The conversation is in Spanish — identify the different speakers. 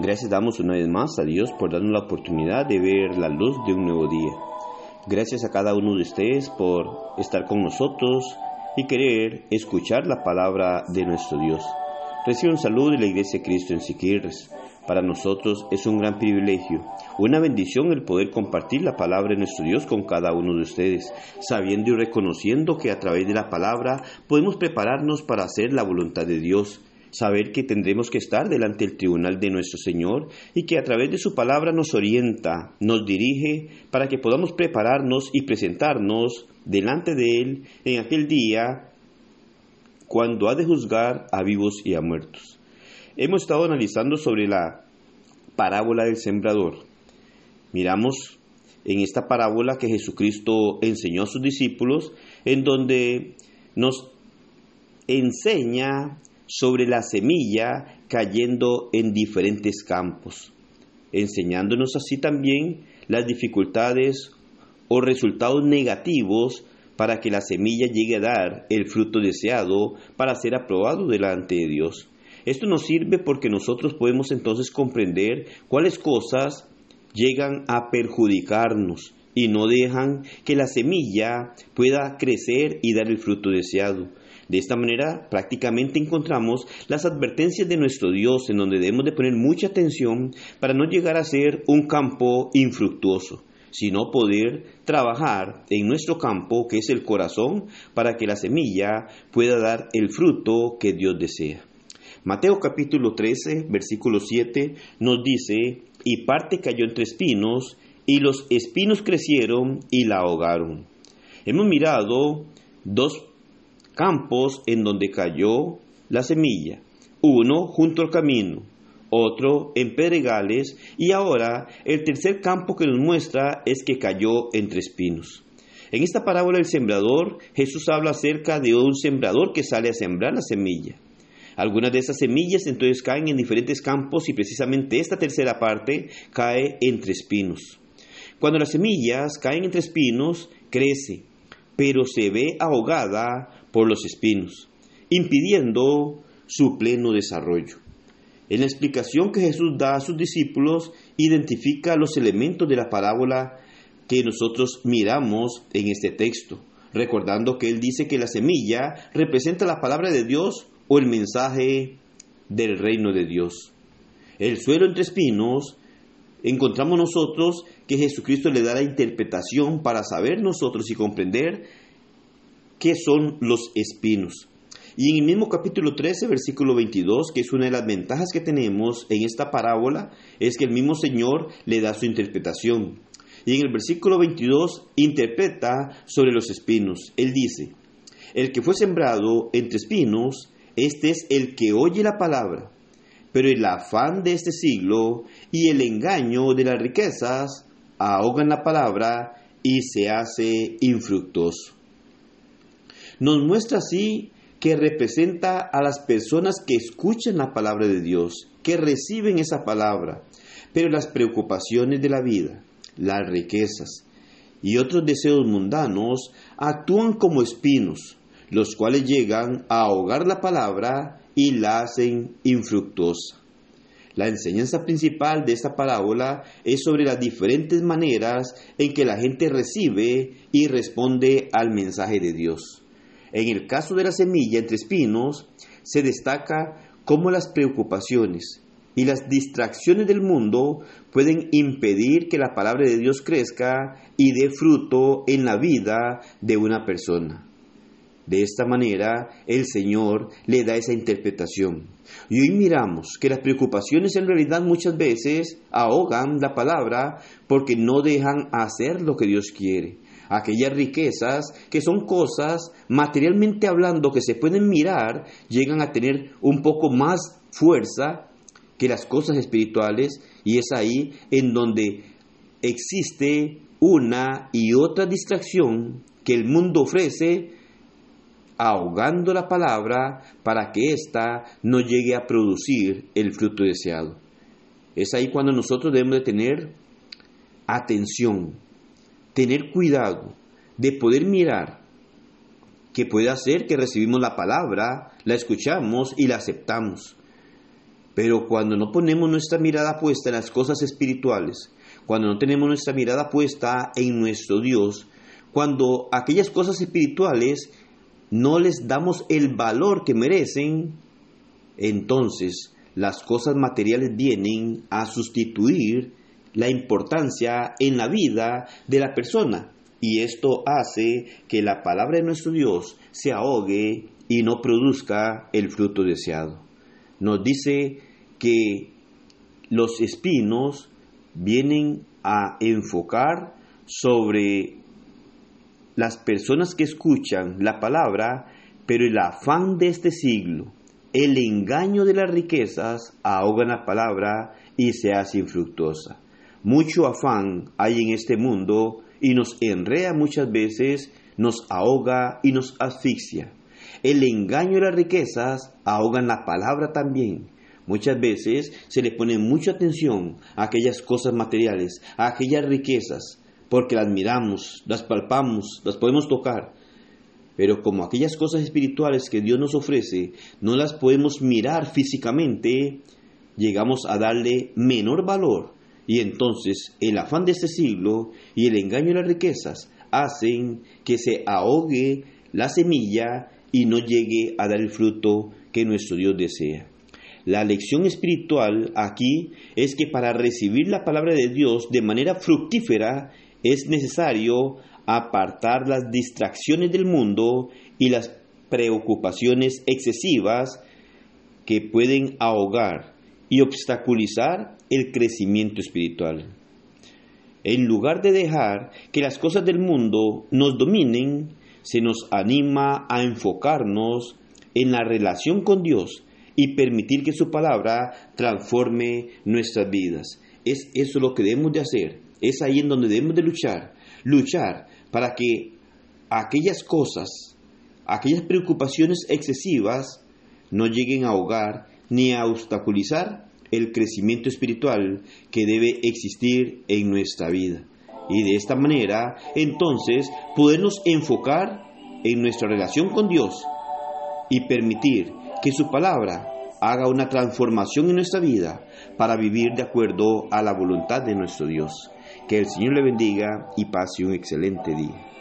Speaker 1: Gracias damos una vez más a Dios por darnos la oportunidad de ver la luz de un nuevo día. Gracias a cada uno de ustedes por estar con nosotros y querer escuchar la palabra de nuestro Dios. Recibe un saludo de la Iglesia de Cristo en Siquirres. Para nosotros es un gran privilegio, una bendición el poder compartir la palabra de nuestro Dios con cada uno de ustedes, sabiendo y reconociendo que a través de la palabra podemos prepararnos para hacer la voluntad de Dios saber que tendremos que estar delante del tribunal de nuestro Señor y que a través de su palabra nos orienta, nos dirige para que podamos prepararnos y presentarnos delante de Él en aquel día cuando ha de juzgar a vivos y a muertos. Hemos estado analizando sobre la parábola del sembrador. Miramos en esta parábola que Jesucristo enseñó a sus discípulos, en donde nos enseña sobre la semilla cayendo en diferentes campos, enseñándonos así también las dificultades o resultados negativos para que la semilla llegue a dar el fruto deseado para ser aprobado delante de Dios. Esto nos sirve porque nosotros podemos entonces comprender cuáles cosas llegan a perjudicarnos y no dejan que la semilla pueda crecer y dar el fruto deseado. De esta manera prácticamente encontramos las advertencias de nuestro Dios en donde debemos de poner mucha atención para no llegar a ser un campo infructuoso sino poder trabajar en nuestro campo, que es el corazón, para que la semilla pueda dar el fruto que Dios desea. Mateo capítulo 13, versículo 7 nos dice, y parte cayó entre espinos, y los espinos crecieron y la ahogaron. Hemos mirado dos campos en donde cayó la semilla, uno junto al camino, otro en pedregales y ahora el tercer campo que nos muestra es que cayó entre espinos. En esta parábola del sembrador, Jesús habla acerca de un sembrador que sale a sembrar la semilla. Algunas de esas semillas entonces caen en diferentes campos y precisamente esta tercera parte cae entre espinos. Cuando las semillas caen entre espinos, crece, pero se ve ahogada por los espinos, impidiendo su pleno desarrollo. En la explicación que Jesús da a sus discípulos, identifica los elementos de la parábola que nosotros miramos en este texto, recordando que Él dice que la semilla representa la palabra de Dios o el mensaje del reino de Dios. El suelo entre espinos, encontramos nosotros que Jesucristo le da la interpretación para saber nosotros y comprender qué son los espinos. Y en el mismo capítulo 13, versículo 22, que es una de las ventajas que tenemos en esta parábola, es que el mismo Señor le da su interpretación. Y en el versículo 22 interpreta sobre los espinos. Él dice, el que fue sembrado entre espinos, este es el que oye la palabra, pero el afán de este siglo y el engaño de las riquezas ahogan la palabra y se hace infructuoso nos muestra así que representa a las personas que escuchan la palabra de Dios, que reciben esa palabra, pero las preocupaciones de la vida, las riquezas y otros deseos mundanos actúan como espinos, los cuales llegan a ahogar la palabra y la hacen infructuosa. La enseñanza principal de esta parábola es sobre las diferentes maneras en que la gente recibe y responde al mensaje de Dios. En el caso de la semilla entre espinos, se destaca cómo las preocupaciones y las distracciones del mundo pueden impedir que la palabra de Dios crezca y dé fruto en la vida de una persona. De esta manera, el Señor le da esa interpretación. Y hoy miramos que las preocupaciones en realidad muchas veces ahogan la palabra porque no dejan hacer lo que Dios quiere aquellas riquezas que son cosas materialmente hablando que se pueden mirar, llegan a tener un poco más fuerza que las cosas espirituales y es ahí en donde existe una y otra distracción que el mundo ofrece ahogando la palabra para que ésta no llegue a producir el fruto deseado. Es ahí cuando nosotros debemos de tener atención, tener cuidado de poder mirar que puede hacer que recibimos la palabra, la escuchamos y la aceptamos. Pero cuando no ponemos nuestra mirada puesta en las cosas espirituales, cuando no tenemos nuestra mirada puesta en nuestro Dios, cuando aquellas cosas espirituales no les damos el valor que merecen, entonces las cosas materiales vienen a sustituir la importancia en la vida de la persona. Y esto hace que la palabra de nuestro Dios se ahogue y no produzca el fruto deseado. Nos dice que los espinos vienen a enfocar sobre las personas que escuchan la palabra, pero el afán de este siglo, el engaño de las riquezas ahogan la palabra y se hace infructuosa. Mucho afán hay en este mundo y nos enrea muchas veces, nos ahoga y nos asfixia. El engaño de las riquezas ahogan la palabra también. Muchas veces se le pone mucha atención a aquellas cosas materiales, a aquellas riquezas, porque las miramos, las palpamos, las podemos tocar. Pero como aquellas cosas espirituales que Dios nos ofrece, no las podemos mirar físicamente, llegamos a darle menor valor. Y entonces el afán de este siglo y el engaño de las riquezas hacen que se ahogue la semilla y no llegue a dar el fruto que nuestro Dios desea. La lección espiritual aquí es que para recibir la palabra de Dios de manera fructífera es necesario apartar las distracciones del mundo y las preocupaciones excesivas que pueden ahogar y obstaculizar el crecimiento espiritual. En lugar de dejar que las cosas del mundo nos dominen, se nos anima a enfocarnos en la relación con Dios y permitir que su palabra transforme nuestras vidas. Es eso lo que debemos de hacer, es ahí en donde debemos de luchar, luchar para que aquellas cosas, aquellas preocupaciones excesivas no lleguen a ahogar ni a obstaculizar el crecimiento espiritual que debe existir en nuestra vida. Y de esta manera, entonces, podernos enfocar en nuestra relación con Dios y permitir que su palabra haga una transformación en nuestra vida para vivir de acuerdo a la voluntad de nuestro Dios. Que el Señor le bendiga y pase un excelente día.